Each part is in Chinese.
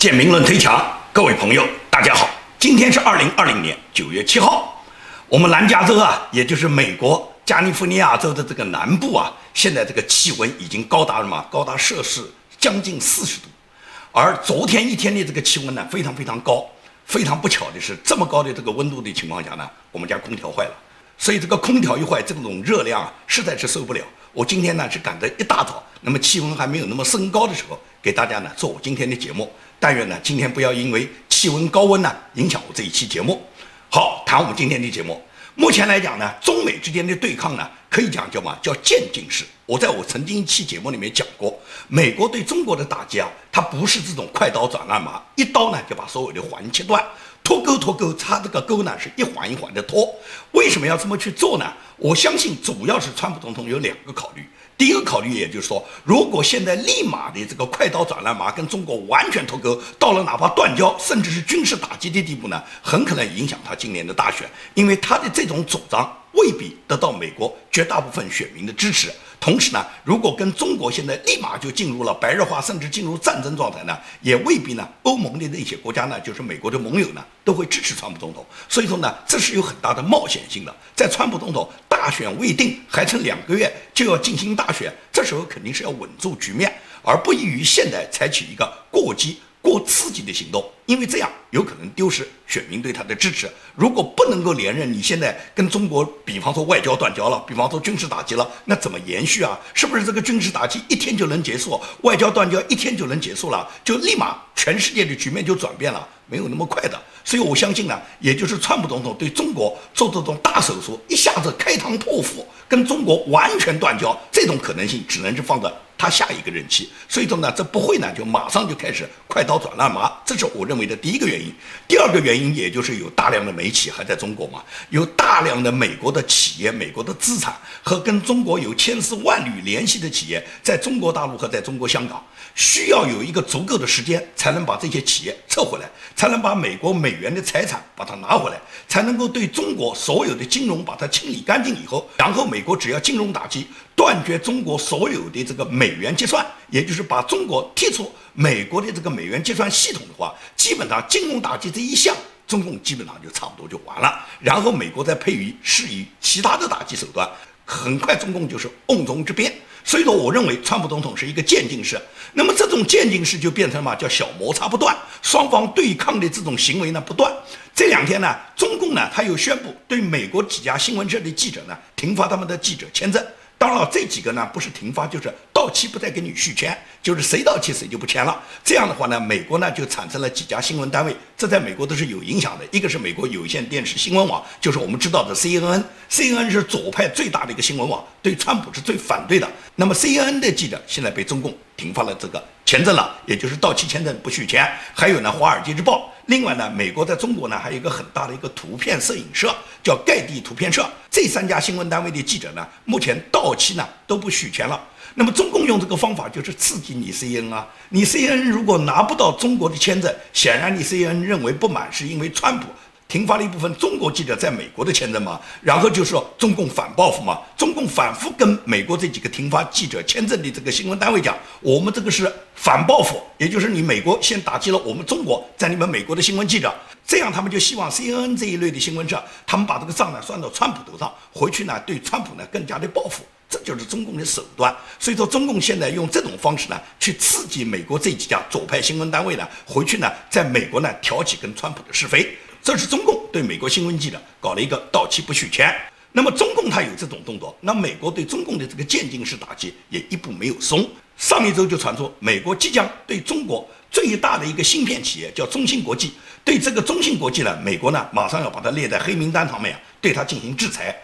建明论推墙，各位朋友，大家好，今天是二零二零年九月七号，我们南加州啊，也就是美国加利福尼亚州的这个南部啊，现在这个气温已经高达了嘛，高达摄氏将近四十度，而昨天一天的这个气温呢，非常非常高，非常不巧的是，这么高的这个温度的情况下呢，我们家空调坏了，所以这个空调一坏，这种热量啊，实在是受不了。我今天呢是赶在一大早，那么气温还没有那么升高的时候，给大家呢做我今天的节目。但愿呢，今天不要因为气温高温呢影响我这一期节目。好，谈我们今天的节目。目前来讲呢，中美之间的对抗呢，可以讲叫嘛，叫渐进式。我在我曾经一期节目里面讲过，美国对中国的打击啊，它不是这种快刀斩乱麻，一刀呢就把所有的环切断，脱钩脱钩，它这个钩呢是一环一环的脱。为什么要这么去做呢？我相信主要是川普总统有两个考虑。第一个考虑，也就是说，如果现在立马的这个快刀斩乱麻，跟中国完全脱钩，到了哪怕断交，甚至是军事打击的地步呢，很可能影响他今年的大选，因为他的这种主张未必得到美国绝大部分选民的支持。同时呢，如果跟中国现在立马就进入了白热化，甚至进入战争状态呢，也未必呢，欧盟的那些国家呢，就是美国的盟友呢，都会支持川普总统。所以说呢，这是有很大的冒险性的。在川普总统大选未定，还剩两个月就要进行大选，这时候肯定是要稳住局面，而不宜于现在采取一个过激。过刺激的行动，因为这样有可能丢失选民对他的支持。如果不能够连任，你现在跟中国，比方说外交断交了，比方说军事打击了，那怎么延续啊？是不是这个军事打击一天就能结束，外交断交一天就能结束了，就立马全世界的局面就转变了？没有那么快的。所以我相信呢，也就是川普总统对中国做这种大手术，一下子开膛破腹，跟中国完全断交，这种可能性只能是放在。他下一个任期，所以说呢，这不会呢，就马上就开始快刀斩乱麻，这是我认为的第一个原因。第二个原因，也就是有大量的美企还在中国嘛，有大量的美国的企业、美国的资产和跟中国有千丝万缕联系的企业，在中国大陆和在中国香港，需要有一个足够的时间，才能把这些企业撤回来，才能把美国美元的财产把它拿回来，才能够对中国所有的金融把它清理干净以后，然后美国只要金融打击。断绝中国所有的这个美元结算，也就是把中国踢出美国的这个美元结算系统的话，基本上金融打击这一项，中共基本上就差不多就完了。然后美国再配以施以其他的打击手段，很快中共就是瓮中之鳖。所以说，我认为川普总统是一个渐进式。那么这种渐进式就变成了嘛，叫小摩擦不断，双方对抗的这种行为呢不断。这两天呢，中共呢他又宣布对美国几家新闻社的记者呢停发他们的记者签证。当然了，这几个呢不是停发，就是到期不再给你续签，就是谁到期谁就不签了。这样的话呢，美国呢就产生了几家新闻单位，这在美国都是有影响的。一个是美国有线电视新闻网，就是我们知道的 CNN，CNN 是左派最大的一个新闻网，对川普是最反对的。那么 CNN 的记者现在被中共停发了这个签证了，也就是到期签证不续签。还有呢，《华尔街日报》。另外呢，美国在中国呢还有一个很大的一个图片摄影社，叫盖蒂图片社。这三家新闻单位的记者呢，目前到期呢都不续签了。那么中共用这个方法就是刺激你 CNN 啊，你 CNN 如果拿不到中国的签证，显然你 CNN 认为不满是因为川普。停发了一部分中国记者在美国的签证嘛，然后就说中共反报复嘛，中共反复跟美国这几个停发记者签证的这个新闻单位讲，我们这个是反报复，也就是你美国先打击了我们中国在你们美国的新闻记者，这样他们就希望 CNN 这一类的新闻社，他们把这个账呢算到川普头上，回去呢对川普呢更加的报复，这就是中共的手段。所以说中共现在用这种方式呢去刺激美国这几家左派新闻单位呢，回去呢在美国呢挑起跟川普的是非。这是中共对美国新闻记者搞了一个到期不续签。那么中共他有这种动作，那美国对中共的这个渐进式打击也一步没有松。上一周就传出美国即将对中国最大的一个芯片企业叫中芯国际，对这个中芯国际呢，美国呢马上要把它列在黑名单上面，对它进行制裁。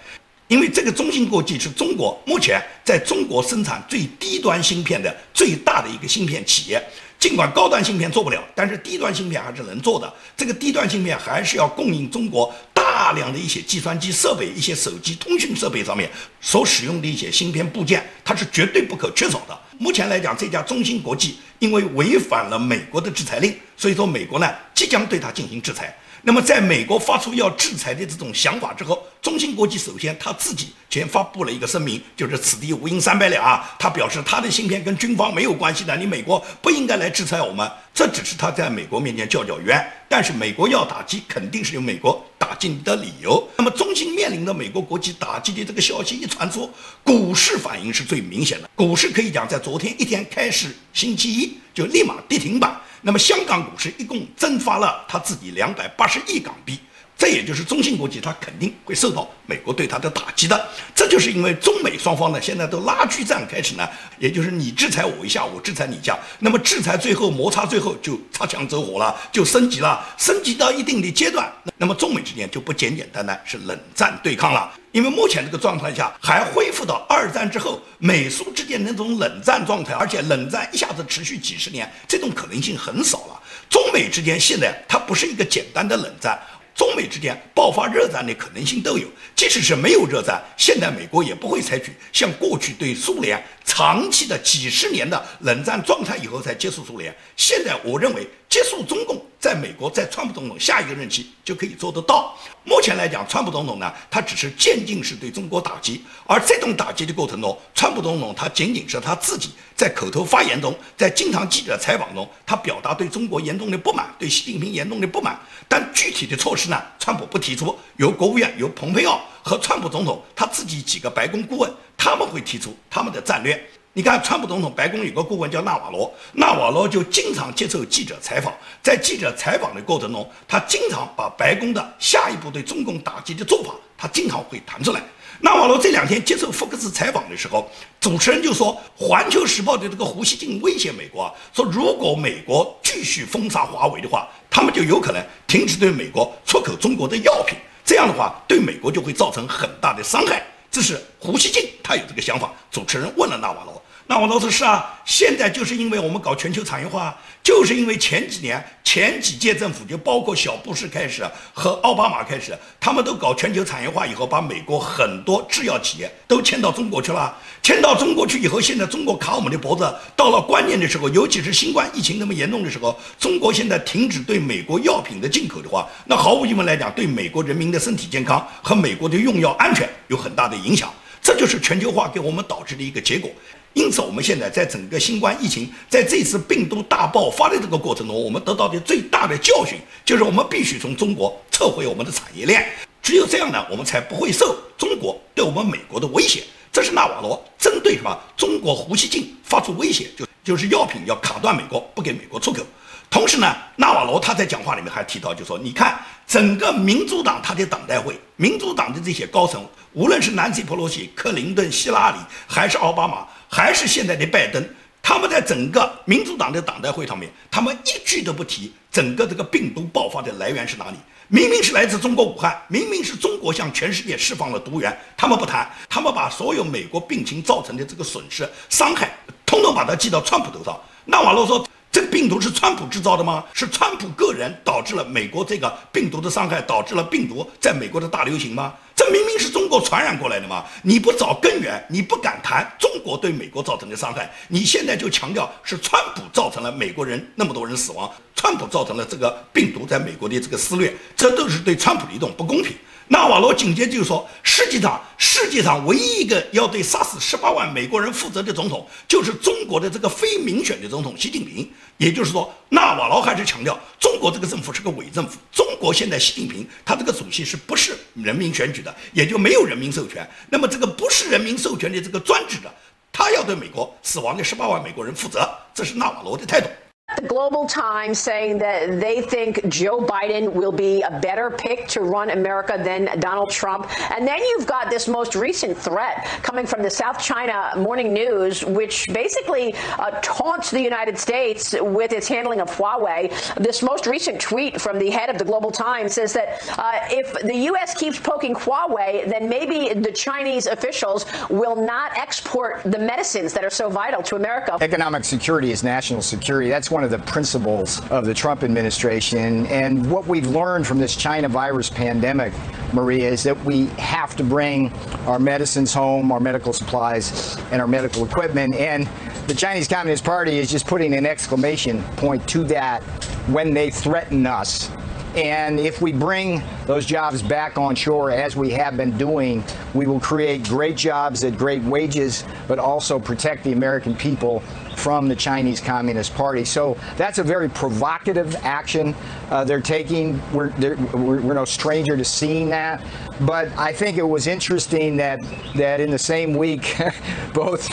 因为这个中芯国际是中国目前在中国生产最低端芯片的最大的一个芯片企业。尽管高端芯片做不了，但是低端芯片还是能做的。这个低端芯片还是要供应中国大量的一些计算机设备、一些手机通讯设备上面所使用的一些芯片部件，它是绝对不可缺少的。目前来讲，这家中芯国际因为违反了美国的制裁令，所以说美国呢即将对它进行制裁。那么，在美国发出要制裁的这种想法之后，中芯国际首先他自己先发布了一个声明，就是此地无银三百两啊。他表示他的芯片跟军方没有关系的，你美国不应该来制裁我们。这只是他在美国面前叫叫冤，但是美国要打击，肯定是由美国打击你的理由。那么，中心面临的美国国际打击的这个消息一传出，股市反应是最明显的。股市可以讲在昨天一天开始，星期一就立马跌停板。那么香港股市一共蒸发了他自己两百八十亿港币，这也就是中芯国际，它肯定会受到美国对它的打击的。这就是因为中美双方呢现在都拉锯战开始呢，也就是你制裁我一下，我制裁你一下，那么制裁最后摩擦最后就擦枪走火了，就升级了，升级到一定的阶段，那么中美之间就不简简单单是冷战对抗了。因为目前这个状态下还恢复到二战之后美苏之间那种冷战状态，而且冷战一下子持续几十年，这种可能性很少了。中美之间现在它不是一个简单的冷战，中美之间爆发热战的可能性都有。即使是没有热战，现在美国也不会采取像过去对苏联长期的几十年的冷战状态以后才结束苏联。现在我认为结束中共。在美国，在川普总统下一个任期就可以做得到。目前来讲，川普总统呢，他只是渐进式对中国打击，而这种打击的过程中，川普总统他仅仅是他自己在口头发言中，在经常记者采访中，他表达对中国严重的不满，对习近平严重的不满。但具体的措施呢，川普不提出，由国务院由蓬佩奥和川普总统他自己几个白宫顾问他们会提出他们的战略。你看，川普总统白宫有个顾问叫纳瓦罗，纳瓦罗就经常接受记者采访，在记者采访的过程中，他经常把白宫的下一步对中共打击的做法，他经常会谈出来。纳瓦罗这两天接受福克斯采访的时候，主持人就说，《环球时报》的这个胡锡进威胁美国，说如果美国继续封杀华为的话，他们就有可能停止对美国出口中国的药品，这样的话对美国就会造成很大的伤害。这是胡锡进他有这个想法。主持人问了纳瓦罗。那我老说是啊，现在就是因为我们搞全球产业化，就是因为前几年前几届政府，就包括小布什开始和奥巴马开始，他们都搞全球产业化以后，把美国很多制药企业都迁到中国去了。迁到中国去以后，现在中国卡我们的脖子，到了关键的时候，尤其是新冠疫情那么严重的时候，中国现在停止对美国药品的进口的话，那毫无疑问来讲，对美国人民的身体健康和美国的用药安全有很大的影响。这就是全球化给我们导致的一个结果。因此，我们现在在整个新冠疫情在这次病毒大爆发的这个过程中，我们得到的最大的教训就是，我们必须从中国撤回我们的产业链。只有这样呢，我们才不会受中国对我们美国的威胁。这是纳瓦罗针对什么中国胡锡进发出威胁，就就是药品要卡断美国，不给美国出口。同时呢，纳瓦罗他在讲话里面还提到，就说你看整个民主党他的党代会，民主党的这些高层，无论是南希·普洛西、克林顿、希拉里，还是奥巴马。还是现在的拜登，他们在整个民主党的党代会上面，他们一句都不提整个这个病毒爆发的来源是哪里。明明是来自中国武汉，明明是中国向全世界释放了毒源，他们不谈，他们把所有美国病情造成的这个损失、伤害，通通把它记到川普头上。纳瓦罗说。这病毒是川普制造的吗？是川普个人导致了美国这个病毒的伤害，导致了病毒在美国的大流行吗？这明明是中国传染过来的嘛！你不找根源，你不敢谈中国对美国造成的伤害，你现在就强调是川普造成了美国人那么多人死亡，川普造成了这个病毒在美国的这个肆虐，这都是对川普的一种不公平。纳瓦罗紧接着就说：“实际上，世界上唯一一个要对杀死十八万美国人负责的总统，就是中国的这个非民选的总统习近平。也就是说，纳瓦罗还是强调，中国这个政府是个伪政府。中国现在习近平他这个主席是不是人民选举的，也就没有人民授权。那么这个不是人民授权的这个专制的，他要对美国死亡的十八万美国人负责，这是纳瓦罗的态度。” The Global Times saying that they think Joe Biden will be a better pick to run America than Donald Trump. And then you've got this most recent threat coming from the South China Morning News, which basically uh, taunts the United States with its handling of Huawei. This most recent tweet from the head of the Global Times says that uh, if the U.S. keeps poking Huawei, then maybe the Chinese officials will not export the medicines that are so vital to America. Economic security is national security. That's one of the principles of the Trump administration. And what we've learned from this China virus pandemic, Maria, is that we have to bring our medicines home, our medical supplies, and our medical equipment. And the Chinese Communist Party is just putting an exclamation point to that when they threaten us And if we bring those jobs back on shore, as we have been doing, we will create great jobs at great wages, but also protect the American people from the Chinese Communist Party. So that's a very provocative action uh, they're taking. We're, they're, we're, we're, no stranger to seeing that. But I think it was interesting that, that in the same week, both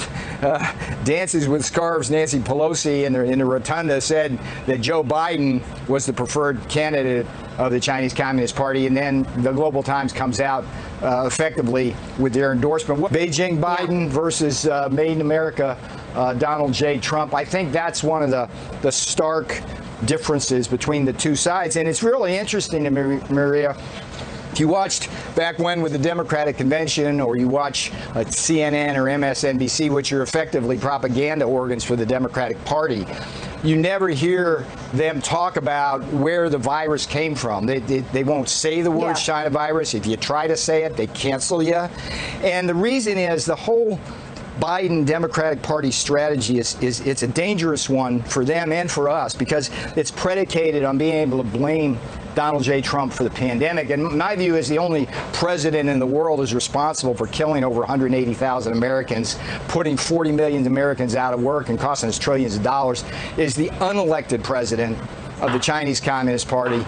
uh, Dances with Scarves Nancy Pelosi in the, in the rotunda said that Joe Biden was the preferred candidate of the Chinese Communist Party. And then the Global Times comes out uh, effectively with their endorsement. Beijing Biden versus uh, Made in America uh, Donald J. Trump. I think that's one of the, the stark differences between the two sides. And it's really interesting to me, Maria. If you watched back when with the Democratic convention, or you watch uh, CNN or MSNBC, which are effectively propaganda organs for the Democratic Party, you never hear them talk about where the virus came from. They, they, they won't say the word yeah. China virus. If you try to say it, they cancel you. And the reason is the whole Biden Democratic Party strategy is, is it's a dangerous one for them and for us because it's predicated on being able to blame Donald J. Trump for the pandemic. And my view is the only president in the world is responsible for killing over 180,000 Americans, putting 40 million Americans out of work and costing us trillions of dollars, is the unelected president of the Chinese Communist Party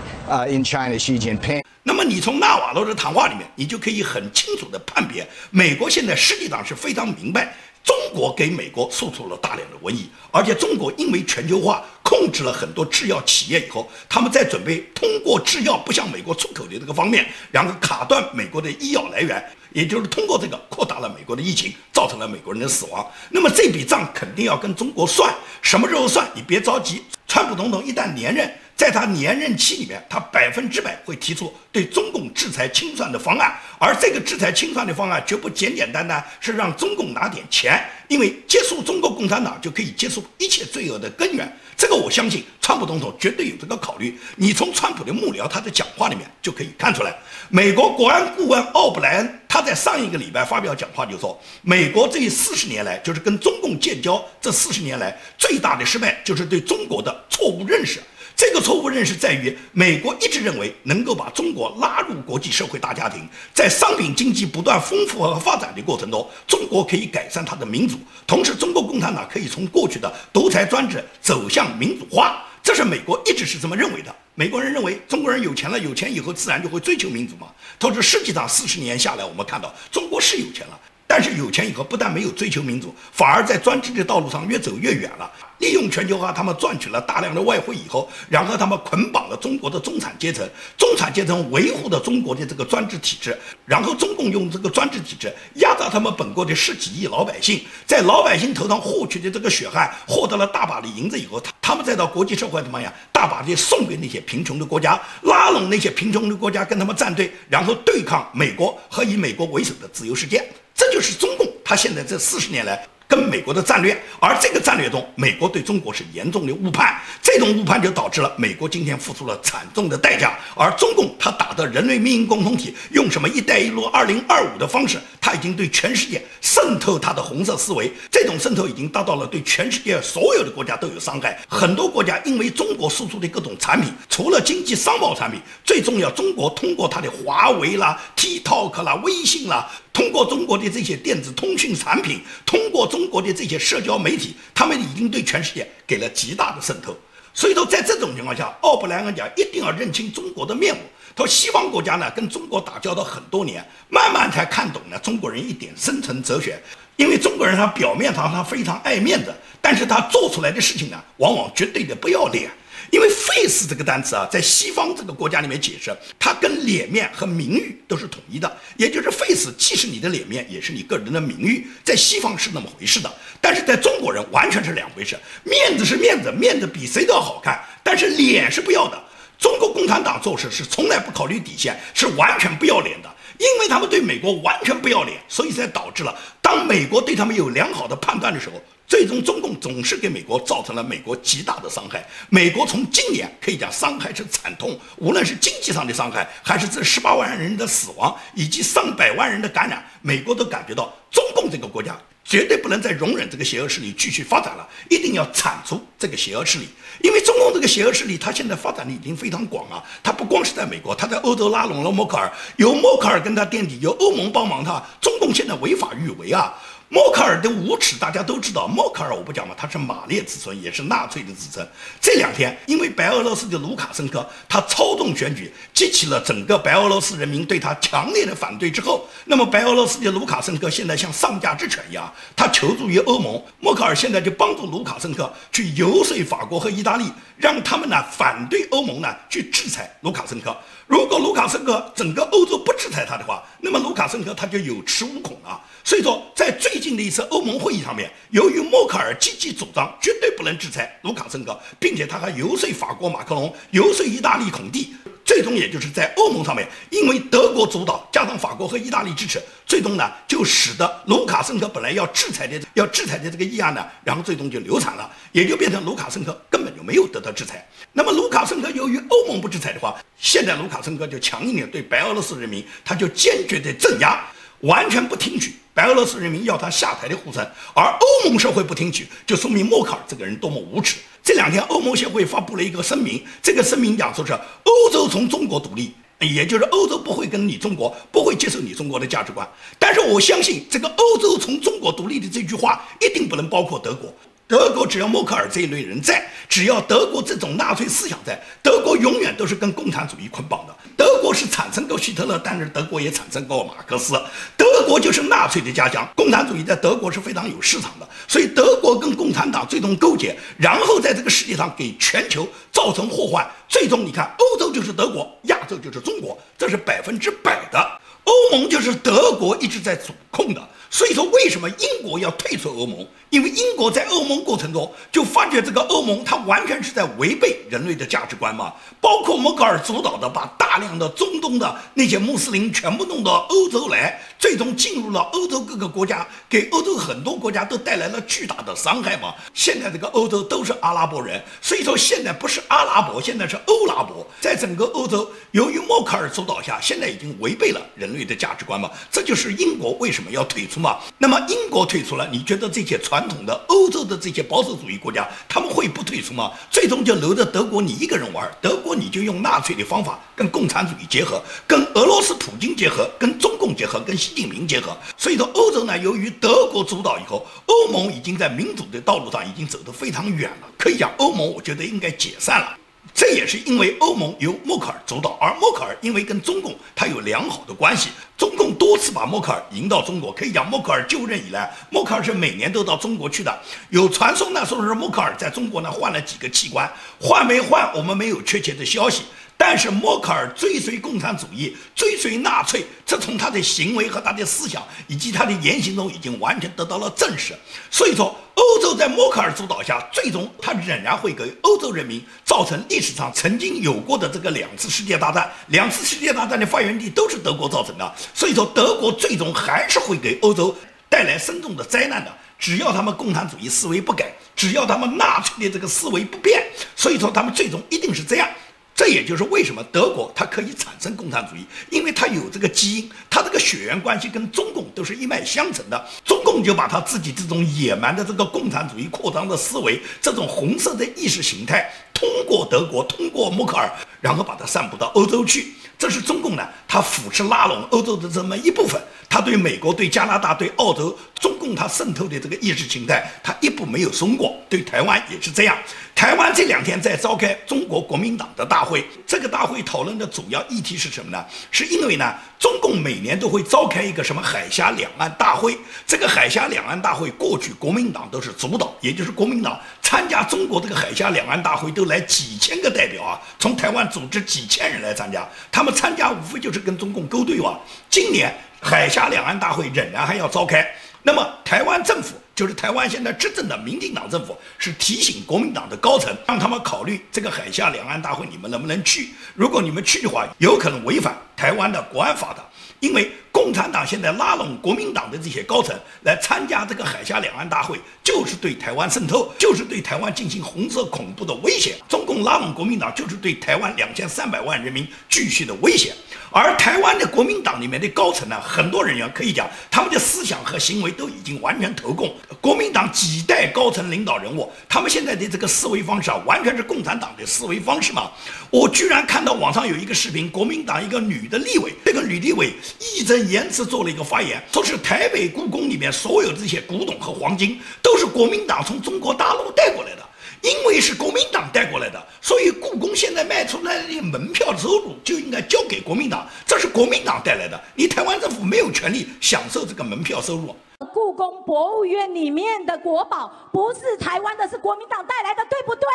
in China, Xi Jinping. 那么你从纳瓦罗的谈话里面，你就可以很清楚的判别，美国现在实际上是非常明白，中国给美国输出了大量的瘟疫，而且中国因为全球化控制了很多制药企业以后，他们在准备通过制药不向美国出口的这个方面，然后卡断美国的医药来源，也就是通过这个扩大了美国的疫情，造成了美国人的死亡。那么这笔账肯定要跟中国算，什么时候算？你别着急，川普总统一旦连任。在他连任期里面，他百分之百会提出对中共制裁清算的方案，而这个制裁清算的方案绝不简简单单是让中共拿点钱，因为结束中国共产党就可以结束一切罪恶的根源。这个我相信，川普总统绝对有这个考虑。你从川普的幕僚他的讲话里面就可以看出来。美国国安顾问奥布莱恩他在上一个礼拜发表讲话就说，美国这四十年来就是跟中共建交这四十年来最大的失败就是对中国的错误认识。这个错误认识在于，美国一直认为能够把中国拉入国际社会大家庭，在商品经济不断丰富和发展的过程中，中国可以改善它的民主，同时中国共产党可以从过去的独裁专制走向民主化。这是美国一直是这么认为的。美国人认为中国人有钱了，有钱以后自然就会追求民主嘛。同时，实际上四十年下来，我们看到中国是有钱了。但是有钱以后，不但没有追求民主，反而在专制的道路上越走越远了。利用全球化，他们赚取了大量的外汇以后，然后他们捆绑了中国的中产阶层，中产阶层维护的中国的这个专制体制，然后中共用这个专制体制压榨他们本国的十几亿老百姓，在老百姓头上获取的这个血汗，获得了大把的银子以后，他他们再到国际社会怎么样，大把的送给那些贫穷的国家，拉拢那些贫穷的国家跟他们站队，然后对抗美国和以美国为首的自由世界。这就是中共，他现在这四十年来。跟美国的战略，而这个战略中，美国对中国是严重的误判，这种误判就导致了美国今天付出了惨重的代价。而中共他打的人类命运共同体，用什么“一带一路”二零二五的方式，他已经对全世界渗透他的红色思维，这种渗透已经达到了对全世界所有的国家都有伤害。很多国家因为中国输出的各种产品，除了经济商贸产品，最重要，中国通过它的华为啦、TikTok 啦、微信啦。通过中国的这些电子通讯产品，通过中国的这些社交媒体，他们已经对全世界给了极大的渗透。所以说，在这种情况下，奥布莱恩讲一定要认清中国的面目。他说，西方国家呢跟中国打交道很多年，慢慢才看懂了中国人一点深层哲学。因为中国人他表面上他非常爱面子，但是他做出来的事情呢，往往绝对的不要脸。因为 face 这个单词啊，在西方这个国家里面解释，它跟脸面和名誉都是统一的，也就是 face 既是你的脸面，也是你个人的名誉，在西方是那么回事的，但是在中国人完全是两回事。面子是面子，面子比谁都要好看，但是脸是不要的。中国共产党做事是从来不考虑底线，是完全不要脸的，因为他们对美国完全不要脸，所以才导致了当美国对他们有良好的判断的时候。最终，中共总是给美国造成了美国极大的伤害。美国从今年可以讲伤害是惨痛，无论是经济上的伤害，还是这十八万人的死亡，以及上百万人的感染，美国都感觉到中共这个国家绝对不能再容忍这个邪恶势力继续发展了，一定要铲除这个邪恶势力。因为中共这个邪恶势力，它现在发展的已经非常广啊，它不光是在美国，它在欧洲拉拢了默克尔，由默克尔跟他垫底，由欧盟帮忙他，中共现在违法欲为啊。默克尔的无耻，大家都知道。默克尔我不讲嘛，他是马列子孙，也是纳粹的子孙。这两天，因为白俄罗斯的卢卡申科他操纵选举，激起了整个白俄罗斯人民对他强烈的反对之后，那么白俄罗斯的卢卡申科现在像丧家之犬一样，他求助于欧盟。默克尔现在就帮助卢卡申科去游说法国和意大利，让他们呢反对欧盟呢去制裁卢卡申科。如果卢卡申科整个欧洲不制裁他的话，那么卢卡申科他就有恃无恐了。所以说，在最近的一次欧盟会议上面，由于默克尔积极主张绝对不能制裁卢卡申科，并且他还游说法国马克龙，游说意大利孔蒂，最终也就是在欧盟上面，因为德国主导加上法国和意大利支持，最终呢就使得卢卡申科本来要制裁的要制裁的这个议案呢，然后最终就流产了，也就变成卢卡申科根本就没有得到制裁。那么卢卡申科由于欧盟不制裁的话，现在卢卡申科就强硬的对白俄罗斯人民，他就坚决的镇压，完全不听取白俄罗斯人民要他下台的呼声，而欧盟社会不听取，就说明默克尔这个人多么无耻。这两天欧盟协会发布了一个声明，这个声明讲说是欧洲从中国独立，也就是欧洲不会跟你中国不会接受你中国的价值观。但是我相信这个欧洲从中国独立的这句话一定不能包括德国。德国只要默克尔这一类人在，只要德国这种纳粹思想在，德国永远都是跟共产主义捆绑的。德国是产生过希特勒，但是德国也产生过马克思。德国就是纳粹的家乡，共产主义在德国是非常有市场的。所以德国跟共产党最终勾结，然后在这个世界上给全球造成祸患。最终你看，欧洲就是德国，亚洲就是中国，这是百分之百的。欧盟就是德国一直在主控的。所以说，为什么英国要退出欧盟？因为英国在欧盟过程中就发觉这个欧盟它完全是在违背人类的价值观嘛，包括默克尔主导的把大量的中东的那些穆斯林全部弄到欧洲来，最终进入了欧洲各个国家，给欧洲很多国家都带来了巨大的伤害嘛。现在这个欧洲都是阿拉伯人，所以说现在不是阿拉伯，现在是欧拉伯。在整个欧洲，由于默克尔主导下，现在已经违背了人类的价值观嘛。这就是英国为什么要退出嘛。那么英国退出了，你觉得这些传统的欧洲的这些保守主义国家他们会不退出吗？最终就留着德国你一个人玩，德国你就用纳粹的方法跟共产主义结合，跟俄罗斯普京结合，跟中共结合，跟习近平结合。所以说欧洲呢，由于德国主导以后，欧盟已经在民主的道路上已经走得非常远了，可以讲欧盟我觉得应该解散了。这也是因为欧盟由默克尔主导，而默克尔因为跟中共他有良好的关系，中共多次把默克尔迎到中国。可以讲，默克尔就任以来，默克尔是每年都到中国去的。有传说呢，说是默克尔在中国呢换了几个器官，换没换我们没有确切的消息。但是默克尔追随共产主义，追随纳粹，这从他的行为和他的思想以及他的言行中已经完全得到了证实。所以说。欧洲在默克尔主导下，最终他仍然会给欧洲人民造成历史上曾经有过的这个两次世界大战。两次世界大战的发源地都是德国造成的，所以说德国最终还是会给欧洲带来深重的灾难的。只要他们共产主义思维不改，只要他们纳粹的这个思维不变，所以说他们最终一定是这样。这也就是为什么德国它可以产生共产主义，因为它有这个基因，它这个血缘关系跟中共都是一脉相承的。中共就把他自己这种野蛮的这个共产主义扩张的思维，这种红色的意识形态，通过德国，通过默克尔，然后把它散布到欧洲去。这是中共呢，他扶持拉拢欧洲的这么一部分。他对美国、对加拿大、对澳洲，中共它渗透的这个意识形态，它一步没有松过。对台湾也是这样。台湾这两天在召开中国国民党的大会，这个大会讨论的主要议题是什么呢？是因为呢，中共每年都会召开一个什么海峡两岸大会。这个海峡两岸大会过去国民党都是主导，也就是国民党参加中国这个海峡两岸大会都来几千个代表啊，从台湾组织几千人来参加，他们参加无非就是跟中共勾兑哇。今年。海峡两岸大会仍然还要召开，那么台湾政府就是台湾现在执政的民进党政府，是提醒国民党的高层，让他们考虑这个海峡两岸大会你们能不能去？如果你们去的话，有可能违反台湾的国安法的，因为共产党现在拉拢国民党的这些高层来参加这个海峡两岸大会，就是对台湾渗透，就是对台湾进行红色恐怖的威胁。中共拉拢国民党，就是对台湾两千三百万人民继续的威胁。而台湾的国民党里面的高层呢，很多人员可以讲，他们的思想和行为都已经完全投共国民党几代高层领导人物，他们现在的这个思维方式啊，完全是共产党的思维方式嘛。我居然看到网上有一个视频，国民党一个女的立委，这个女立委义正言辞做了一个发言，说是台北故宫里面所有这些古董和黄金都是国民党从中国大陆带过来的。因为是国民党带过来的，所以故宫现在卖出来的门票收入就应该交给国民党，这是国民党带来的。你台湾政府没有权利享受这个门票收入。故宫博物院里面的国宝不是台湾的，是国民党带来的，对不对？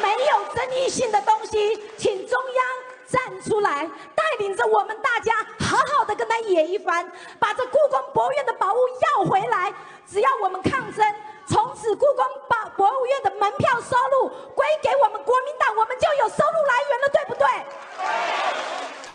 没有争议性的东西，请中央站出来，带领着我们大家好好的跟他演一番，把这故宫博物院的宝物要回来。只要我们抗争。从此，故宫把博物院的门票收入归给我们国民党，我们就有收入来源了，对不对？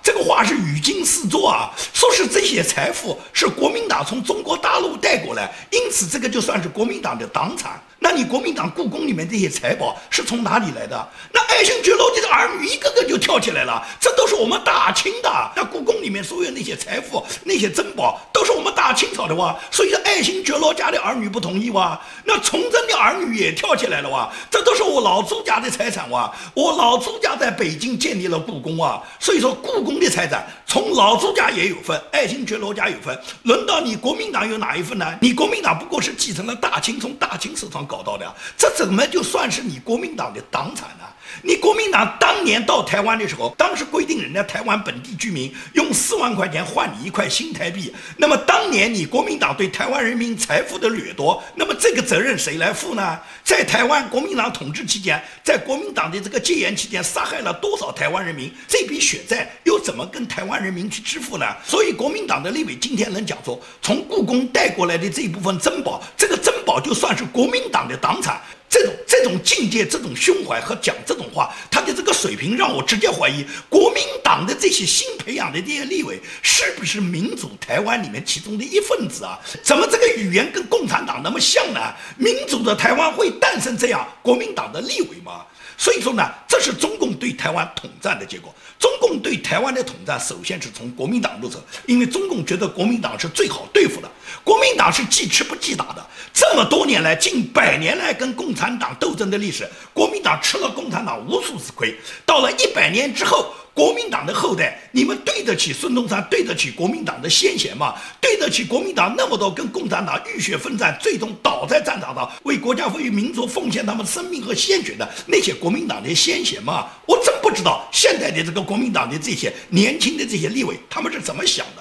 这个话是语惊四座啊！说是这些财富是国民党从中国大陆带过来，因此这个就算是国民党的党产。那你国民党故宫里面这些财宝是从哪里来的？那爱新觉罗家的儿女一个个就跳起来了，这都是我们大清的。那故宫里面所有那些财富、那些珍宝，都是我们大清朝的哇。所以说爱新觉罗家的儿女不同意哇。那崇祯的儿女也跳起来了哇。这都是我老朱家的财产哇。我老朱家在北京建立了故宫啊。所以说故宫的财产从老朱家也有份，爱新觉罗家有份，轮到你国民党有哪一份呢？你国民党不过是继承了大清，从大清手上。搞到的，这怎么就算是你国民党的党产呢？你国民党当年到台湾的时候，当时规定人家台湾本地居民用四万块钱换你一块新台币。那么当年你国民党对台湾人民财富的掠夺，那么这个责任谁来负呢？在台湾国民党统治期间，在国民党的这个戒严期间，杀害了多少台湾人民？这笔血债又怎么跟台湾人民去支付呢？所以国民党的立委今天能讲说，从故宫带过来的这一部分珍宝，这个珍宝就算是国民党的党产。这种这种境界、这种胸怀和讲这种话，他的这个水平让我直接怀疑，国民党的这些新培养的这些立委是不是民主台湾里面其中的一份子啊？怎么这个语言跟共产党那么像呢？民主的台湾会诞生这样国民党的立委吗？所以说呢，这是中共对台湾统战的结果。中共对台湾的统战，首先是从国民党入手，因为中共觉得国民党是最好对付的。国民党是既吃不记打的。这么多年来，近百年来跟共产党斗争的历史，国民党吃了共产党无数次亏。到了一百年之后，国民党的后代，你们对得起孙中山，对得起国民党的先贤吗？对得起国民党那么多跟共产党浴血奋战，最终倒在战场上，为国家为民族奉献他们生命和鲜血的那些国民党的先贤吗？我真不知道现在的这个国民党的这些年轻的这些立委，他们是怎么想的。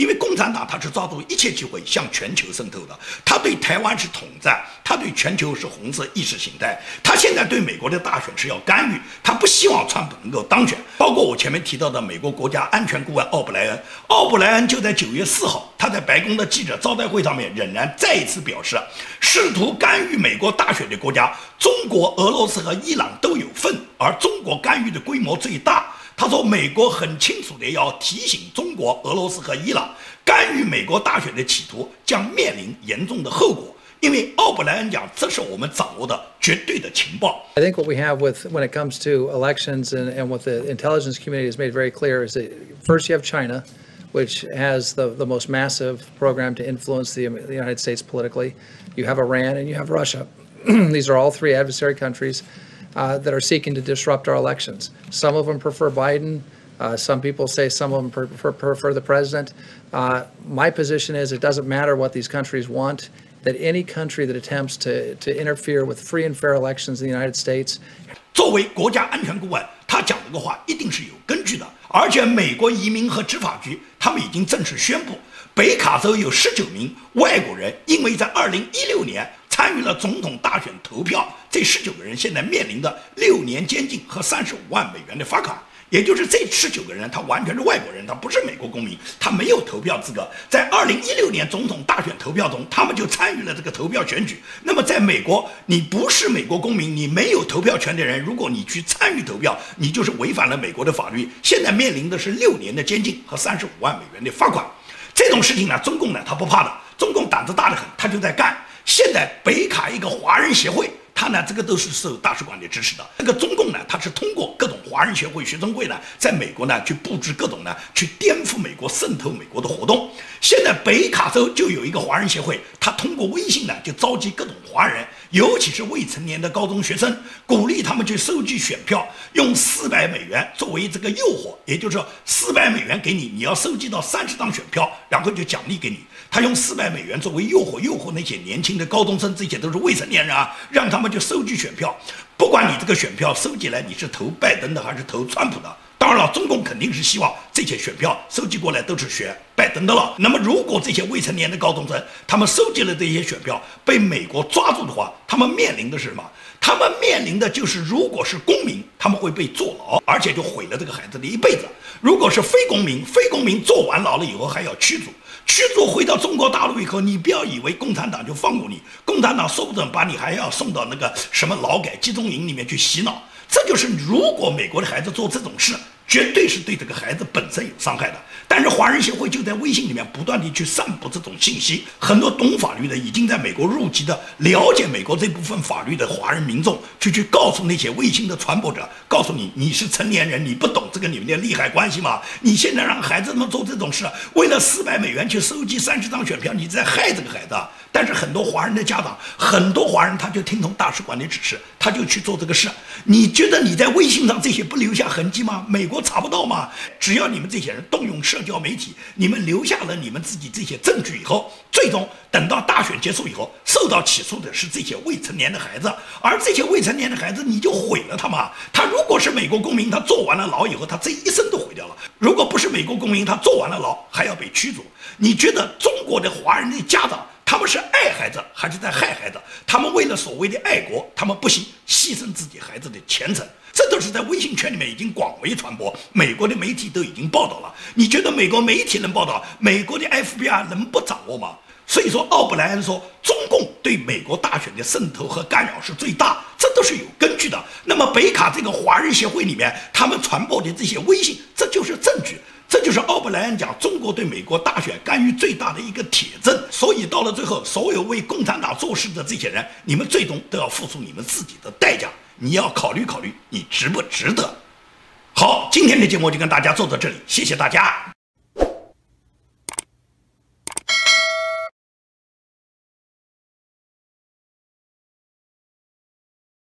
因为共产党他是抓住一切机会向全球渗透的，他对台湾是统战，他对全球是红色意识形态，他现在对美国的大选是要干预，他不希望川普能够当选。包括我前面提到的美国国家安全顾问奥布莱恩，奥布莱恩就在九月四号，他在白宫的记者招待会上面仍然再一次表示，试图干预美国大选的国家，中国、俄罗斯和伊朗都有份，而中国干预的规模最大。他说：“美国很清楚地要提醒中国、俄罗斯和伊朗，干预美国大选的企图将面临严重的后果。因为奥布莱恩讲，这是我们掌握的绝对的情报。” I think what we have with when it comes to elections and, and what the intelligence community has made very clear is that first you have China, which has the, the most massive program to influence the, the United States politically. You have Iran and you have Russia. These are all three adversary countries uh, that are seeking to disrupt our elections. Some of them prefer Biden. Uh, some people say some of them prefer, prefer the president. Uh, my position is it doesn't matter what these countries want, that any country that attempts to, to interfere with free and fair elections in the United States 作为国家安全顾问，他讲这个话一定是有根据的。而且，美国移民和执法局他们已经正式宣布，北卡州有十九名外国人因为在二零一六年参与了总统大选投票， 这十九个人现在面临的六年监禁和三十五万美元的罚款。也就是这十九个人，他完全是外国人，他不是美国公民，他没有投票资格。在二零一六年总统大选投票中，他们就参与了这个投票选举。那么，在美国，你不是美国公民，你没有投票权的人，如果你去参与投票，你就是违反了美国的法律，现在面临的是六年的监禁和三十五万美元的罚款。这种事情呢，中共呢他不怕的，中共胆子大得很，他就在干。现在北卡一个华人协会。他呢，这个都是受大使馆的支持的。那个中共呢，他是通过各种华人协会、学生会呢，在美国呢去布置各种呢，去颠覆美国、渗透美国的活动。现在北卡州就有一个华人协会，他通过微信呢，就召集各种华人，尤其是未成年的高中学生，鼓励他们去收集选票，用四百美元作为这个诱惑，也就是说，四百美元给你，你要收集到三十张选票，然后就奖励给你。他用四百美元作为诱惑，诱惑那些年轻的高中生，这些都是未成年人啊，让他们去收集选票。不管你这个选票收集来，你是投拜登的还是投川普的，当然了，中共肯定是希望这些选票收集过来都是选拜登的了。那么，如果这些未成年的高中生他们收集了这些选票被美国抓住的话，他们面临的是什么？他们面临的就是，如果是公民，他们会被坐牢，而且就毁了这个孩子的一辈子；如果是非公民，非公民坐完牢了以后还要驱逐。驱逐回到中国大陆以后，你不要以为共产党就放过你，共产党说不准把你还要送到那个什么劳改集中营里面去洗脑。这就是如果美国的孩子做这种事。绝对是对这个孩子本身有伤害的，但是华人协会就在微信里面不断地去散布这种信息，很多懂法律的已经在美国入籍的、了解美国这部分法律的华人民众，就去告诉那些微信的传播者，告诉你你是成年人，你不懂这个里面的利害关系吗？你现在让孩子们做这种事，为了四百美元去收集三十张选票，你在害这个孩子。但是很多华人的家长，很多华人他就听从大使馆的指示，他就去做这个事。你觉得你在微信上这些不留下痕迹吗？美国查不到吗？只要你们这些人动用社交媒体，你们留下了你们自己这些证据以后，最终等到大选结束以后，受到起诉的是这些未成年的孩子，而这些未成年的孩子，你就毁了他吗？他如果是美国公民，他坐完了牢以后，他这一生都毁掉了；如果不是美国公民，他坐完了牢还要被驱逐。你觉得中国的华人的家长？他们是爱孩子还是在害孩子？他们为了所谓的爱国，他们不惜牺牲自己孩子的前程，这都是在微信圈里面已经广为传播。美国的媒体都已经报道了。你觉得美国媒体能报道？美国的 FBI 能不掌握吗？所以说，奥布莱恩说，中共对美国大选的渗透和干扰是最大，这都是有根据的。那么，北卡这个华人协会里面，他们传播的这些微信，这就是证据。这就是奥布莱恩讲中国对美国大选干预最大的一个铁证，所以到了最后，所有为共产党做事的这些人，你们最终都要付出你们自己的代价，你要考虑考虑，你值不值得？好，今天的节目就跟大家做到这里，谢谢大家。